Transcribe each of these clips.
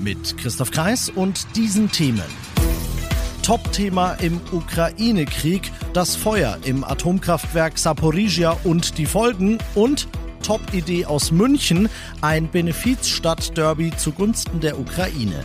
Mit Christoph Kreis und diesen Themen. Top-Thema im Ukraine-Krieg, das Feuer im Atomkraftwerk Saporizhia und die Folgen und Top-Idee aus München, ein Benefizstadt-Derby zugunsten der Ukraine.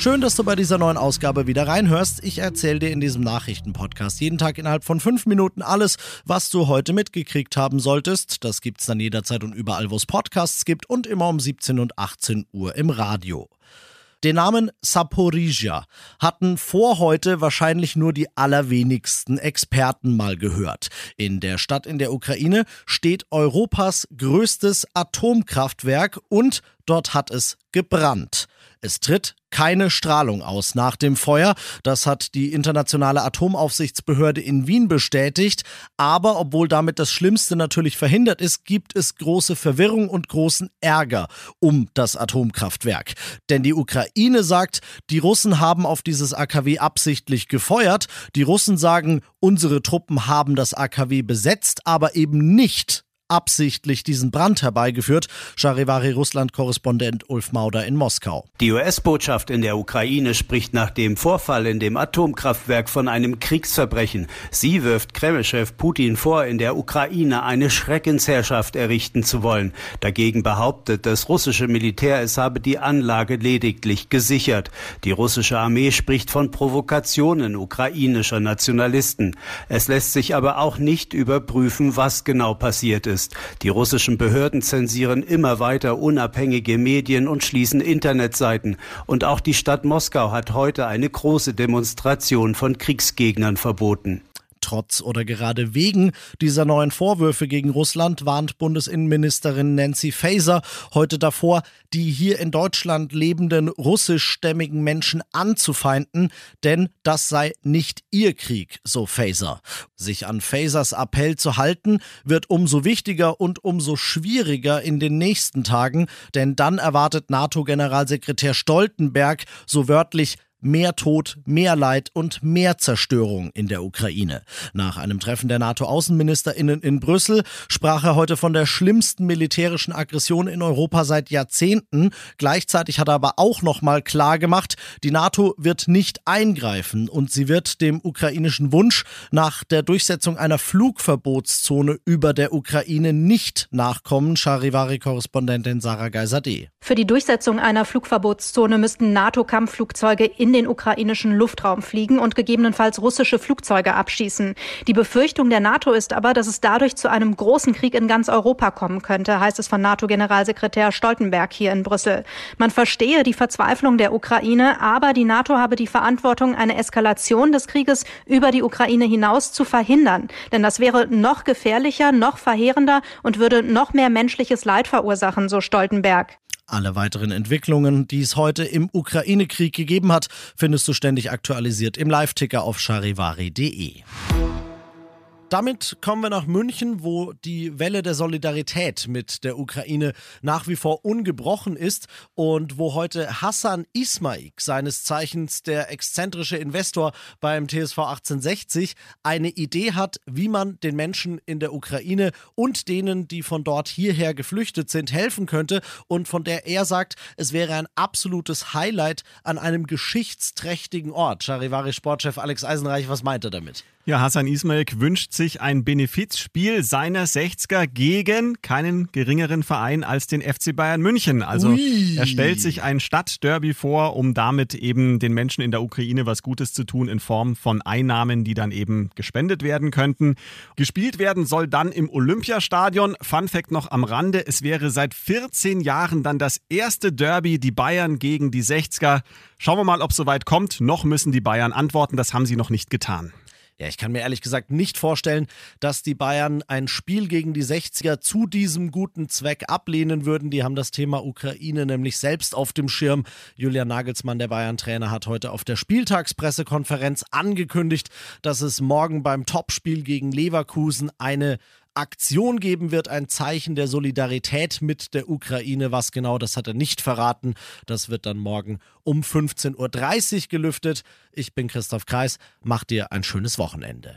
Schön, dass du bei dieser neuen Ausgabe wieder reinhörst. Ich erzähle dir in diesem Nachrichtenpodcast jeden Tag innerhalb von fünf Minuten alles, was du heute mitgekriegt haben solltest. Das gibt's dann jederzeit und überall, wo es Podcasts gibt und immer um 17 und 18 Uhr im Radio. Den Namen Saporizhia hatten vor heute wahrscheinlich nur die allerwenigsten Experten mal gehört. In der Stadt in der Ukraine steht Europas größtes Atomkraftwerk und dort hat es gebrannt. Es tritt keine Strahlung aus nach dem Feuer. Das hat die internationale Atomaufsichtsbehörde in Wien bestätigt. Aber obwohl damit das Schlimmste natürlich verhindert ist, gibt es große Verwirrung und großen Ärger um das Atomkraftwerk. Denn die Ukraine sagt, die Russen haben auf dieses AKW absichtlich gefeuert. Die Russen sagen, unsere Truppen haben das AKW besetzt, aber eben nicht absichtlich diesen Brand herbeigeführt. Charivari Russland-Korrespondent Ulf Mauder in Moskau. Die US-Botschaft in der Ukraine spricht nach dem Vorfall in dem Atomkraftwerk von einem Kriegsverbrechen. Sie wirft Kreml-Chef Putin vor, in der Ukraine eine Schreckensherrschaft errichten zu wollen. Dagegen behauptet das russische Militär, es habe die Anlage lediglich gesichert. Die russische Armee spricht von Provokationen ukrainischer Nationalisten. Es lässt sich aber auch nicht überprüfen, was genau passiert ist ist. Die russischen Behörden zensieren immer weiter unabhängige Medien und schließen Internetseiten. Und auch die Stadt Moskau hat heute eine große Demonstration von Kriegsgegnern verboten. Trotz oder gerade wegen dieser neuen Vorwürfe gegen Russland warnt Bundesinnenministerin Nancy Faeser heute davor, die hier in Deutschland lebenden russischstämmigen Menschen anzufeinden, denn das sei nicht ihr Krieg, so Faeser. Sich an Fasers Appell zu halten, wird umso wichtiger und umso schwieriger in den nächsten Tagen, denn dann erwartet NATO-Generalsekretär Stoltenberg so wörtlich Mehr Tod, mehr Leid und mehr Zerstörung in der Ukraine. Nach einem Treffen der NATO-Außenministerinnen in Brüssel sprach er heute von der schlimmsten militärischen Aggression in Europa seit Jahrzehnten. Gleichzeitig hat er aber auch nochmal klar gemacht, die NATO wird nicht eingreifen und sie wird dem ukrainischen Wunsch nach der Durchsetzung einer Flugverbotszone über der Ukraine nicht nachkommen. Charivari-Korrespondentin Sarah Geiser-D. Für die Durchsetzung einer Flugverbotszone müssten NATO-Kampfflugzeuge in in den ukrainischen Luftraum fliegen und gegebenenfalls russische Flugzeuge abschießen. Die Befürchtung der NATO ist aber, dass es dadurch zu einem großen Krieg in ganz Europa kommen könnte, heißt es von NATO-Generalsekretär Stoltenberg hier in Brüssel. Man verstehe die Verzweiflung der Ukraine, aber die NATO habe die Verantwortung, eine Eskalation des Krieges über die Ukraine hinaus zu verhindern. Denn das wäre noch gefährlicher, noch verheerender und würde noch mehr menschliches Leid verursachen, so Stoltenberg. Alle weiteren Entwicklungen, die es heute im Ukraine-Krieg gegeben hat, findest du ständig aktualisiert im Live-Ticker auf charivari.de. Damit kommen wir nach München, wo die Welle der Solidarität mit der Ukraine nach wie vor ungebrochen ist und wo heute Hassan Ismaik, seines Zeichens der exzentrische Investor beim TSV 1860, eine Idee hat, wie man den Menschen in der Ukraine und denen, die von dort hierher geflüchtet sind, helfen könnte und von der er sagt, es wäre ein absolutes Highlight an einem geschichtsträchtigen Ort. Charivari Sportchef Alex Eisenreich, was meint er damit? Ja, Hassan Ismail wünscht sich ein Benefizspiel seiner 60er gegen keinen geringeren Verein als den FC Bayern München. Also Ui. er stellt sich ein Stadtderby vor, um damit eben den Menschen in der Ukraine was Gutes zu tun in Form von Einnahmen, die dann eben gespendet werden könnten. Gespielt werden soll dann im Olympiastadion. Fun Fact noch am Rande, es wäre seit 14 Jahren dann das erste Derby, die Bayern gegen die 60er. Schauen wir mal, ob es soweit kommt. Noch müssen die Bayern antworten, das haben sie noch nicht getan. Ja, ich kann mir ehrlich gesagt nicht vorstellen, dass die Bayern ein Spiel gegen die 60er zu diesem guten Zweck ablehnen würden. Die haben das Thema Ukraine nämlich selbst auf dem Schirm. Julian Nagelsmann, der Bayern-Trainer, hat heute auf der Spieltagspressekonferenz angekündigt, dass es morgen beim Topspiel gegen Leverkusen eine Aktion geben wird, ein Zeichen der Solidarität mit der Ukraine. Was genau, das hat er nicht verraten. Das wird dann morgen um 15.30 Uhr gelüftet. Ich bin Christoph Kreis. Mach dir ein schönes Wochenende.